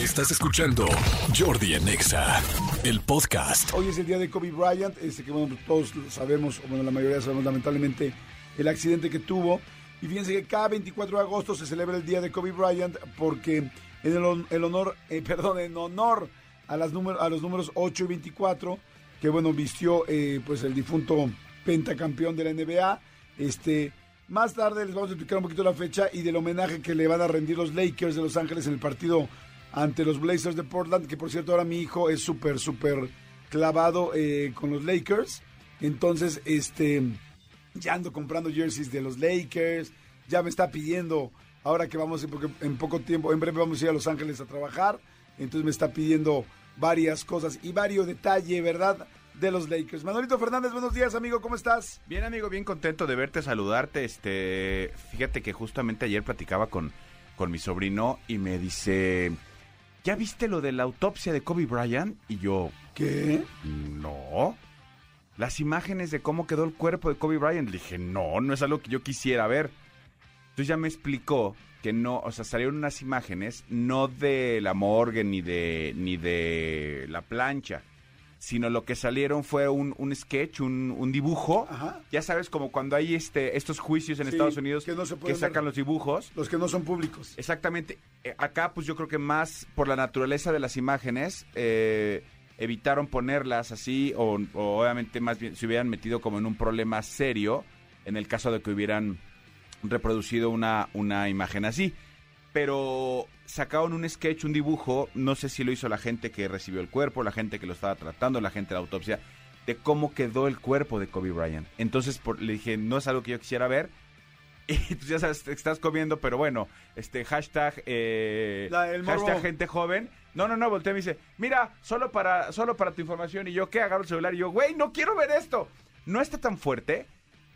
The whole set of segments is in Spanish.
Estás escuchando Jordi Anexa, el podcast. Hoy es el día de Kobe Bryant, este que bueno, todos sabemos, o bueno, la mayoría sabemos lamentablemente el accidente que tuvo. Y fíjense que cada 24 de agosto se celebra el día de Kobe Bryant porque en el, el honor, eh, perdón, en honor a, las número, a los números 8 y 24, que bueno, vistió eh, pues el difunto pentacampeón de la NBA. Este, más tarde les vamos a explicar un poquito la fecha y del homenaje que le van a rendir los Lakers de Los Ángeles en el partido ante los Blazers de Portland, que por cierto ahora mi hijo es súper, súper clavado eh, con los Lakers. Entonces, este, ya ando comprando jerseys de los Lakers, ya me está pidiendo, ahora que vamos, porque en poco tiempo, en breve vamos a ir a Los Ángeles a trabajar, entonces me está pidiendo varias cosas y varios detalles, ¿verdad? De los Lakers. Manolito Fernández, buenos días, amigo, ¿cómo estás? Bien, amigo, bien contento de verte, saludarte. Este, fíjate que justamente ayer platicaba con, con mi sobrino y me dice, ¿ya viste lo de la autopsia de Kobe Bryant? Y yo, ¿Qué? no. Las imágenes de cómo quedó el cuerpo de Kobe Bryant. Le dije, no, no es algo que yo quisiera ver. Entonces ya me explicó que no, o sea, salieron unas imágenes no de la morgue ni de, ni de la plancha, sino lo que salieron fue un, un sketch, un, un dibujo. Ajá. Ya sabes, como cuando hay este, estos juicios en Sí, Estados Unidos que que, no se pueden sacan ver. los dibujos. Los que no son públicos. Exactamente. Eh, acá, pues yo creo que más por la naturaleza de las imágenes, eh, evitaron ponerlas así, o, obviamente más bien se hubieran metido como en un problema serio en el caso de que hubieran reproducido una, una imagen así. Pero sacaron un sketch, un dibujo, no sé si lo hizo la gente que recibió el cuerpo, la gente que lo estaba tratando, la gente de la autopsia, de cómo quedó el cuerpo de Kobe Bryant. Entonces por- le dije, no es algo que yo quisiera ver. Y tú ya sabes, te estás comiendo, pero bueno, este hashtag, eh, La- el morbo. hashtag gente joven. No, no, no, volteé y me dice, mira, solo para, solo para tu información. Y yo, ¿qué? Agarro el celular y yo, güey, no quiero ver esto. No está tan fuerte,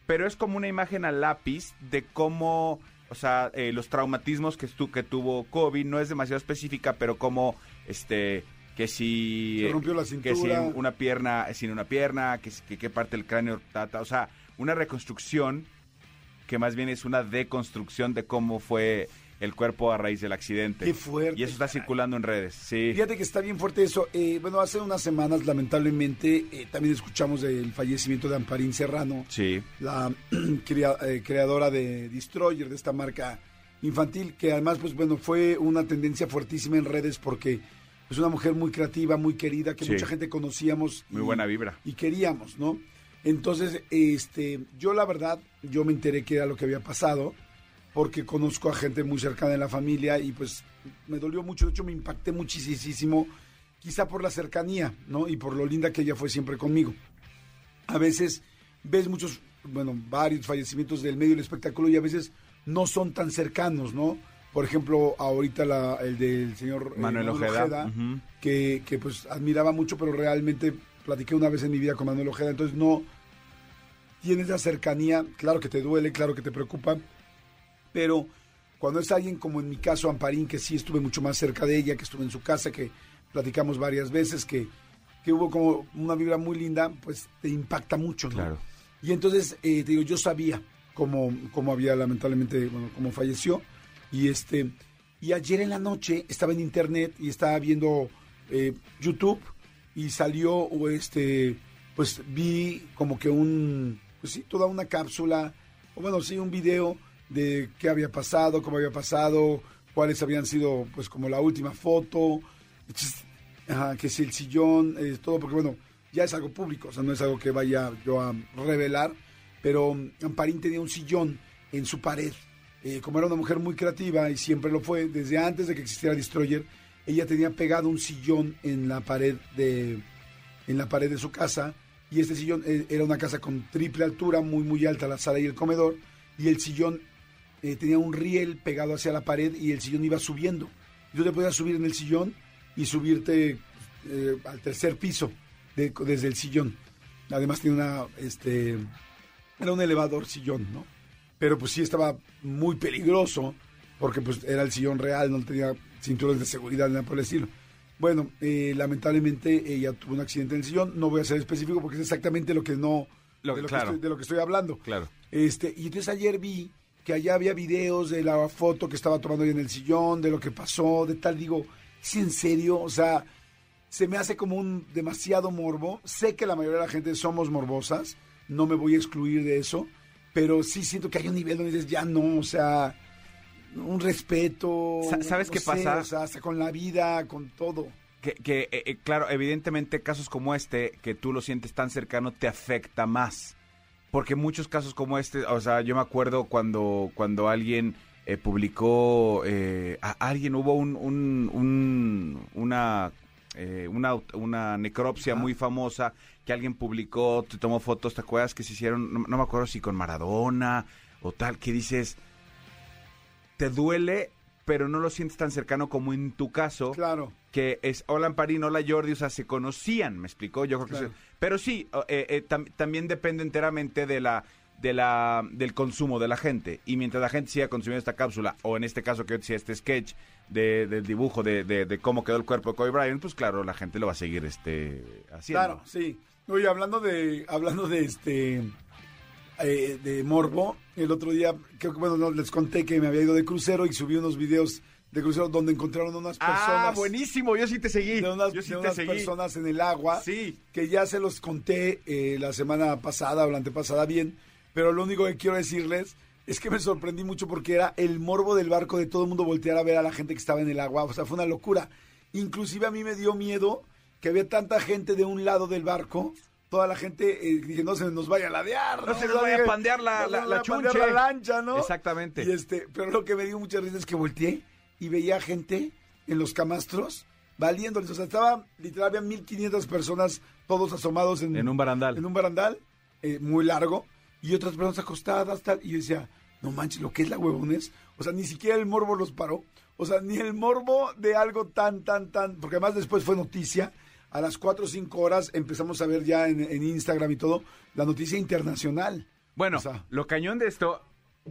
pero es como una imagen a lápiz de cómo, o sea, eh, los traumatismos que, estu- que tuvo Kobe. No es demasiado específica, pero como, este, que si... Se rompió la Que si cintura. una pierna, sin una pierna, que, que qué parte del cráneo trata. O sea, una reconstrucción que más bien es una deconstrucción de cómo fue el cuerpo a raíz del accidente. Qué fuerte, Y eso está caray. circulando en redes, sí. Fíjate que está bien fuerte eso. Eh, bueno, hace unas semanas, lamentablemente, eh, también escuchamos del fallecimiento de Amparín Serrano, Sí, la crea- eh, creadora de Destroyer, de esta marca infantil, que además, pues bueno, fue una tendencia fuertísima en redes porque es una mujer muy creativa, muy querida, que Sí. mucha gente conocíamos. muy y- buena vibra. y queríamos, ¿no? Entonces, este, yo la verdad, yo me enteré que era lo que había pasado, porque conozco a gente muy cercana de la familia y pues me dolió mucho, de hecho me impacté muchísimo, quizá por la cercanía, ¿no? Y por lo linda que ella fue siempre conmigo. A veces ves muchos, bueno, varios fallecimientos del medio del espectáculo y a veces no son tan cercanos, ¿no? Por ejemplo, ahorita la- el del señor eh, Manuel Ojeda, que, que, pues admiraba mucho, pero realmente platiqué una vez en mi vida con Manuel Ojeda, entonces no tienes la cercanía, claro que te duele, claro que te preocupa, pero cuando es alguien como en mi caso Amparín, que sí estuve mucho más cerca de ella, que estuve en su casa, que platicamos varias veces, que, que hubo como una vibra muy linda, pues te impacta mucho, ¿no? Claro. Y entonces, eh, te digo, yo sabía cómo, cómo había lamentablemente, bueno, cómo falleció. Y este, y ayer en la noche estaba en internet y estaba viendo eh, YouTube y salió, o este, pues vi como que un, pues sí, toda una cápsula, o bueno, sí, un video de qué había pasado, cómo había pasado, cuáles habían sido, pues como la última foto, que si el sillón, eh, todo, porque bueno, ya es algo público, o sea, no es algo que vaya yo a revelar, pero Amparín tenía un sillón en su pared. Eh, como era una mujer muy creativa y siempre lo fue, desde antes de que existiera Destroyer, ella tenía pegado un sillón en la pared de, en la pared de su casa y este sillón eh, era una casa con triple altura, muy muy alta la sala y el comedor y el sillón eh, tenía un riel pegado hacia la pared y el sillón iba subiendo. Y tú te podías subir en el sillón y subirte eh, al tercer piso de- desde el sillón. Además tiene una, este, era un elevador sillón, ¿no? Pero pues sí estaba muy peligroso porque pues era el sillón real, no tenía cinturones de seguridad nada por el estilo. Bueno, eh, lamentablemente ella tuvo un accidente en el sillón, no voy a ser específico porque es exactamente lo que no, Lo- de, lo claro. que estoy, de lo que estoy hablando. Claro. Este, y entonces ayer vi que allá había videos de la foto que estaba tomando ella en el sillón, de lo que pasó, de tal, digo, ¿es en serio? O sea, se me hace como un demasiado morbo. Sé que la mayoría de la gente somos morbosas, no me voy a excluir de eso, pero sí siento que hay un nivel donde dices, ya no, o sea, un respeto. Sa- ¿sabes no qué sé, pasa? O sea, hasta con la vida, con todo. Que, que, eh, eh, claro, evidentemente casos como este, que tú lo sientes tan cercano, te afecta más. Porque muchos casos como este, o sea, yo me acuerdo cuando, cuando alguien eh, publicó, eh, a- alguien hubo un, un- un- una, eh, una, una necropsia muy famosa que alguien publicó, te tomó fotos, ¿te acuerdas que se hicieron? No, no me acuerdo si con Maradona o tal, que dices, te duele, pero no lo sientes tan cercano como en tu caso Claro. que es hola Amparín, hola Jordi, o sea, se conocían, me explicó, yo creo que sí. Pero sí, eh, eh, tam- también depende enteramente de la de la del consumo de la gente y mientras la gente siga consumiendo esta cápsula o en este caso que yo decía este sketch de, del dibujo de, de- de cómo quedó el cuerpo de Kobe Bryant pues claro la gente lo va a seguir este haciendo Claro, sí. Oye, hablando de, hablando de este, eh, de morbo, el otro día, creo que bueno, no, les conté que me había ido de crucero y subí unos videos de crucero donde encontraron unas personas. ah buenísimo yo sí te seguí De unas, yo sí de te unas seguí personas en el agua. sí Que ya se los conté eh, la semana pasada o la antepasada bien. Pero lo único que quiero decirles es que me sorprendí mucho porque era el morbo del barco de todo el mundo voltear a ver a la gente que estaba en el agua. O sea, fue una locura. Inclusive a mí me dio miedo que había tanta gente de un lado del barco. Toda la gente, eh, dije, no se nos vaya a ladear. No se nos vaya a pandear la- la- pandear lancha, ¿no? Exactamente. Y este, pero lo que me dio mucha risa es que volteé y veía gente en los camastros valiéndoles. O sea, estaba, literal, había 1500 personas, todos asomados en, En un barandal. En un barandal eh, muy largo y otras personas acostadas, tal. Y yo decía, no manches, lo que es la huevones. O sea, ni siquiera el morbo los paró. O sea, ni el morbo de algo tan, tan, tan. Porque además después fue noticia. A las 4 o 5 horas empezamos a ver ya en, en Instagram y todo la noticia internacional. bueno O sea- lo cañón de esto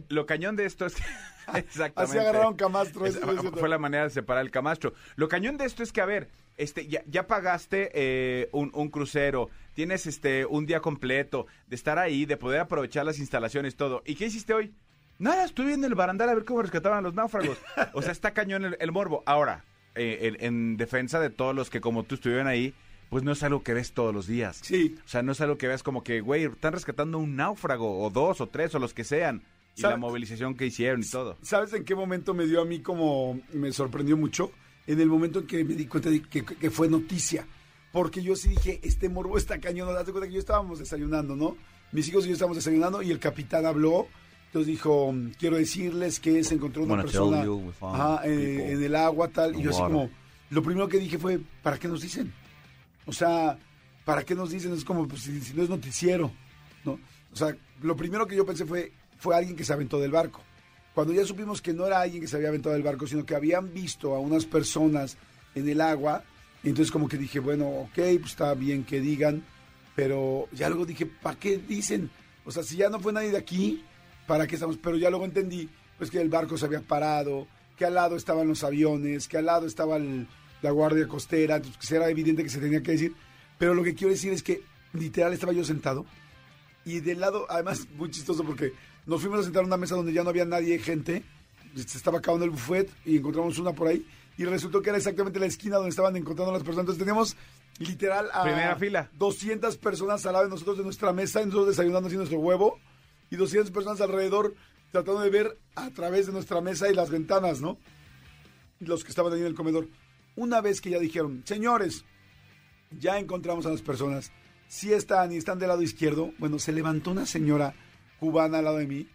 lo cañón de esto es exactamente Así agarraron camastro. Es- eso fue la manera de separar el camastro. Lo cañón de esto es que, a ver, este, ya, ya pagaste eh, un, un crucero, tienes este un día completo de estar ahí, de poder aprovechar las instalaciones, todo. ¿Y qué hiciste hoy? Nada, estuve en el barandal a ver cómo rescataban a los náufragos. O sea, está cañón el, el morbo. Ahora, eh, en, en defensa de todos los que como tú estuvieron ahí, pues no es algo que ves todos los días. Sí. O sea, no es algo que veas como que, güey, están rescatando un náufrago, o dos, o tres, o los que sean. Y ¿Sabe- la movilización que hicieron y todo. ¿Sabes en qué momento me dio a mí como me sorprendió mucho? En el momento en que me di cuenta de que, que fue noticia. Porque yo sí dije, este morbo está cañón. Date cuenta que yo estábamos desayunando, ¿no? Mis hijos y yo estábamos desayunando y el capitán habló. Entonces dijo, quiero decirles que se encontró una persona you ajá, eh, en el agua, tal. Y yo así como, lo primero que dije fue, ¿para qué nos dicen? O sea, ¿para qué nos dicen? Es como, pues, si, si no es noticiero, ¿no? O sea, lo primero que yo pensé fue, fue alguien que se aventó del barco. Cuando ya supimos que no era alguien que se había aventado del barco, sino que habían visto a unas personas en el agua, entonces como que dije, bueno, ok, pues está bien que digan, pero ya luego dije, ¿para qué dicen? O sea, si ya no fue nadie de aquí, ¿para qué estamos? Pero ya luego entendí, pues que el barco se había parado, que al lado estaban los aviones, que al lado estaba el- la guardia costera, entonces que era evidente que se tenía que decir. Pero lo que quiero decir es que literal estaba yo sentado y del lado, además muy chistoso porque nos fuimos a sentar a una mesa donde ya no había nadie, gente, se estaba acabando el buffet y encontramos una por ahí y resultó que era exactamente la esquina donde estaban encontrando las personas. Entonces teníamos literal a Primera fila. 200 personas al lado de nosotros de nuestra mesa y nosotros desayunando así nuestro huevo y 200 personas alrededor tratando de ver a través de nuestra mesa y las ventanas, ¿no? Los que estaban ahí en el comedor. Una vez que ya dijeron, señores, ya encontramos a las personas, si están y están del lado izquierdo, bueno, se levantó una señora cubana al lado de mí,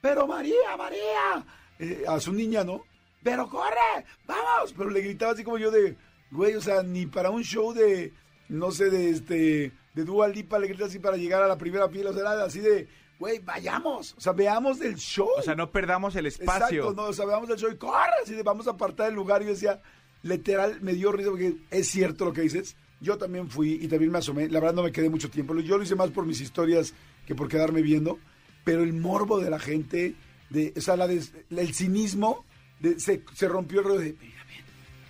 pero María, María, eh, a su niña, ¿no? Pero corre, vamos, pero le gritaba así como yo de, güey, o sea, ni para un show de, no sé, de este, de Dua Lipa le grita así para llegar a la primera fila, o sea, era así de, güey, vayamos, o sea, veamos el show. O sea, no perdamos el espacio. Exacto, no, o sea, veamos el show y corre, así de vamos a apartar el lugar. Y yo decía, literal, me dio risa porque es cierto lo que dices. Yo también fui y también me asomé. La verdad no me quedé mucho tiempo. Yo lo hice más por mis historias que por quedarme viendo. Pero el morbo de la gente, de, o sea, la el cinismo, de- se, se rompió el rollo de, mira, bien,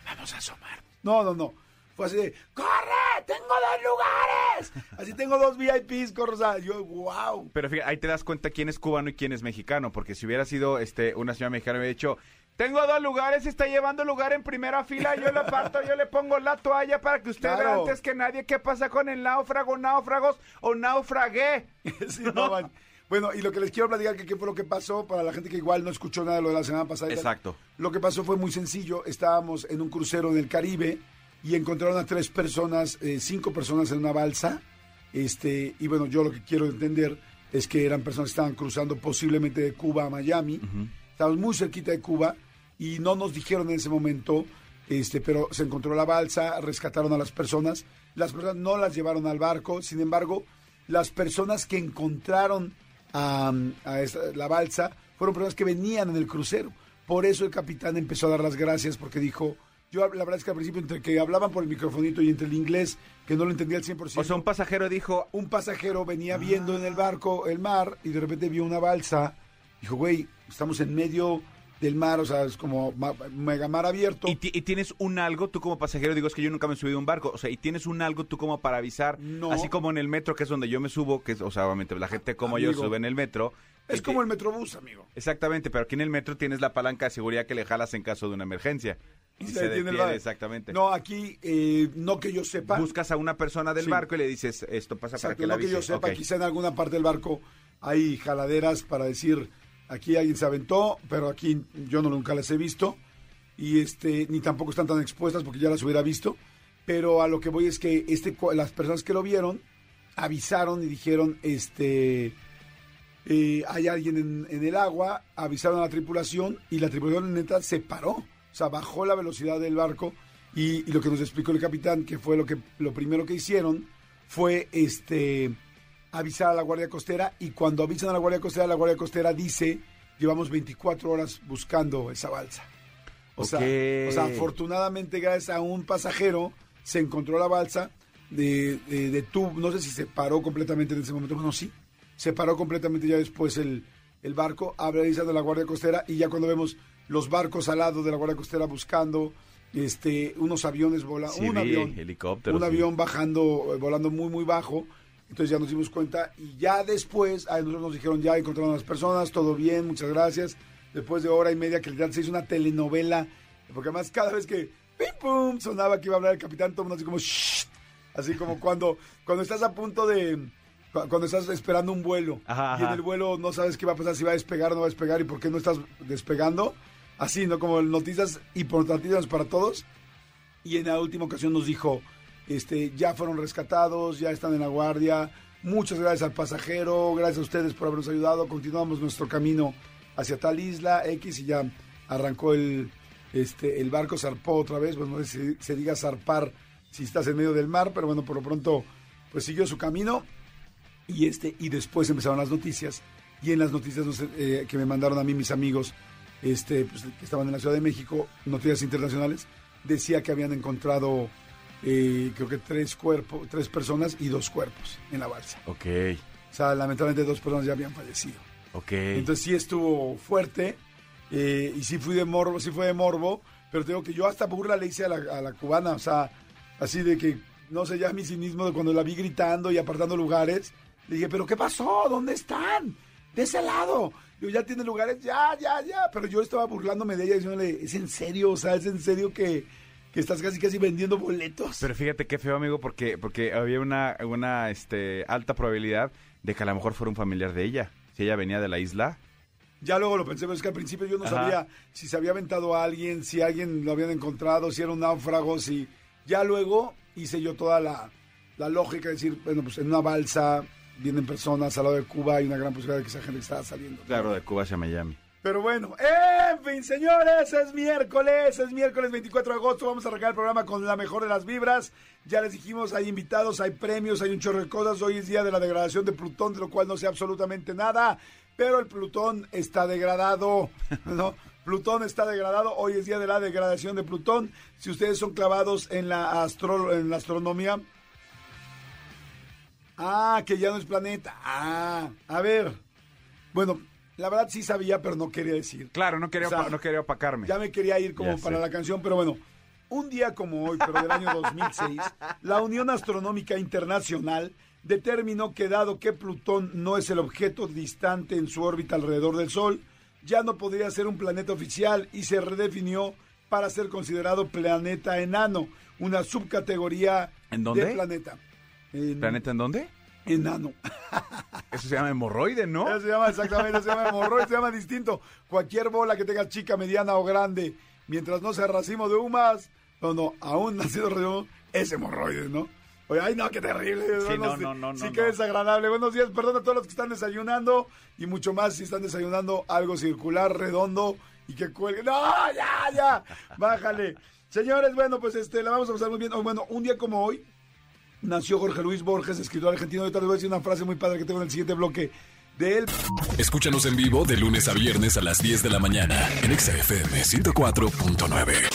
vamos a asomar. No, no, no. Fue así de, ¡corre! ¡Tengo dos lugares! Así tengo dos VIPs, sea, yo, wow. Pero fíjate, ahí te das cuenta quién es cubano y quién es mexicano, porque si hubiera sido este una señora mexicana hubiera dicho, Tengo dos lugares, está llevando lugar en primera fila, yo le parto, yo le pongo la toalla para que usted vea antes que nadie qué pasa con el náufrago, náufragos o naufragué. Sí, no, man. Bueno, y lo que les quiero platicar, que qué fue lo que pasó, para la gente que igual no escuchó nada de lo de la semana pasada. Exacto. Lo que pasó fue muy sencillo. Estábamos en un crucero en el Caribe y encontraron a tres personas, eh, cinco personas en una balsa. Este, y bueno, yo lo que quiero entender es que eran personas que estaban cruzando posiblemente de Cuba a Miami. Estábamos muy cerquita de Cuba y no nos dijeron en ese momento, este, pero se encontró la balsa, rescataron a las personas. Las personas no las llevaron al barco, sin embargo, las personas que encontraron a, a esta- la balsa fueron personas que venían en el crucero. Por eso el capitán empezó a dar las gracias porque dijo, yo la verdad es que al principio entre que hablaban por el microfonito y entre el inglés, que no lo entendía al 100%, O sea, un pasajero dijo, un pasajero venía viendo en el barco el mar y de repente vio una balsa. Dijo, güey, estamos en medio del mar, o sea, es como ma- mega mar abierto. ¿Y, ti- y tienes un algo, tú como pasajero, digo, es que yo nunca me he subido a un barco, o sea, y tienes un algo tú como para avisar, No. así como en el metro, que es donde yo me subo, que es, o sea, obviamente la gente como yo sube en el metro. Es como el Metrobús, amigo. Exactamente, pero aquí en el metro tienes la palanca de seguridad que le jalas en caso de una emergencia. Y se, detiene exactamente. No, aquí, eh, no que yo sepa. Buscas a una persona del Sí. barco y le dices, esto pasa para Exacto, que la no que yo sepa, quizá en alguna parte del barco hay jaladeras para decir, aquí alguien se aventó, pero aquí yo no nunca las he visto, y este, ni tampoco están tan expuestas porque ya las hubiera visto, pero a lo que voy es que este, las personas que lo vieron avisaron y dijeron, este, eh, hay alguien en, en el agua, avisaron a la tripulación y la tripulación neta se paró, o sea, bajó la velocidad del barco y, y lo que nos explicó el capitán, que fue lo que lo primero que hicieron, fue este avisar a la Guardia Costera y cuando avisan a la Guardia Costera, la Guardia Costera dice, llevamos 24 horas buscando esa balsa. O, sea, o sea, afortunadamente gracias a un pasajero se encontró la balsa de, de, no sé si se paró completamente en ese momento, bueno, sí, se paró completamente ya después el, el barco, avisando a la Guardia Costera y ya cuando vemos los barcos al lado de la Guardia Costera buscando este unos aviones volando, Sí, un avión, helicópteros, un sí. avión bajando, eh, volando muy, muy bajo. Entonces ya nos dimos cuenta y ya después, a nosotros nos dijeron ya encontraron a las personas, todo bien, muchas gracias. Después de hora y media que literal se hizo una telenovela, porque además cada vez que pim pum sonaba que iba a hablar el capitán, todo el mundo así como "Shh", así como cuando, cuando estás a punto de, cuando estás esperando un vuelo Ajá, y en ajá. el vuelo no sabes qué va a pasar, si va a despegar o no va a despegar y por qué no estás despegando. Así, ¿no? Como noticias importantísimas para todos y en la última ocasión nos dijo, este, ya fueron rescatados, ya están en la guardia, muchas gracias al pasajero, gracias a ustedes por habernos ayudado, continuamos nuestro camino hacia tal isla X y ya arrancó el, este, el barco, zarpó otra vez, pues no sé si se diga zarpar si estás en medio del mar, pero bueno, por lo pronto, pues siguió su camino y este y después empezaron las noticias y en las noticias no sé, eh, que me mandaron a mí mis amigos este pues, que estaban en la Ciudad de México noticias internacionales decía que habían encontrado eh, creo que tres cuerpos tres personas y dos cuerpos en la balsa. Ok, o sea lamentablemente dos personas ya habían fallecido. Ok. entonces sí estuvo fuerte eh, y sí fui de morbo sí fue de morbo pero te digo que yo hasta burla le hice a la, a la cubana o sea así de que no sé ya mi cinismo de cuando la vi gritando y apartando lugares le dije pero qué pasó dónde están de ese lado yo ya tiene lugares ya ya ya pero yo estaba burlándome de ella diciéndole es en serio o sea es en serio que, que estás casi casi vendiendo boletos Pero fíjate qué feo, amigo, porque, porque había una, una este, alta probabilidad de que a lo mejor fuera un familiar de ella. Si ella venía de la isla. Ya luego lo pensé, pero es que al principio yo no Ajá. sabía si se había aventado a alguien, si alguien lo habían encontrado, si era un náufrago, si... Ya luego hice yo toda la, la lógica de decir, bueno, pues en una balsa vienen personas al lado de Cuba, hay una gran posibilidad de que esa gente estaba saliendo. Claro, de Cuba hacia Miami. Pero bueno, en fin, señores, es miércoles, es miércoles 24 de agosto, vamos a arrancar el programa con la mejor de las vibras. Ya les dijimos, hay invitados, hay premios, hay un chorro de cosas. Hoy es día de la degradación de Plutón, de lo cual no sé absolutamente nada, pero el Plutón está degradado, ¿no? Plutón está degradado, hoy es día de la degradación de Plutón. Si ustedes son clavados en la, astro- en la astronomía, Ah, que ya no es planeta. Ah, a ver. Bueno, la verdad sí sabía, pero no quería decir. Claro, no quería, O sea, opa- no quería opacarme. Ya me quería ir como Ya para sé. la canción, pero bueno. Un día como hoy, pero del año 2006, la Unión Astronómica Internacional determinó que dado que Plutón no es el objeto distante en su órbita alrededor del Sol, ya no podría ser un planeta oficial y se redefinió para ser considerado planeta enano, una subcategoría ¿En dónde? de planeta. En- ¿Planeta en dónde? enano. Eso se llama hemorroide, ¿no? Eso se llama exactamente, eso se llama hemorroide, se llama distinto. Cualquier bola que tenga chica, mediana o grande, mientras no sea racimo de humas, no, no, aún nacido redondo, es hemorroide, ¿no? Oye, ay, no, qué terrible. Sí, no, sí, no, no, Sí, no, qué no. desagradable. Buenos días, perdón a todos los que están desayunando y mucho más si están desayunando algo circular, redondo y que cuelgue. ¡No, ya, ya! Bájale. Señores, bueno, pues este, la vamos a pasar muy bien. Oh, bueno, un día como hoy, nació Jorge Luis Borges, escritor argentino. Ahorita les voy a decir una frase muy padre que tengo en el siguiente bloque de él. Escúchanos en vivo de lunes a viernes a las 10 de la mañana en Exa FM 104.9.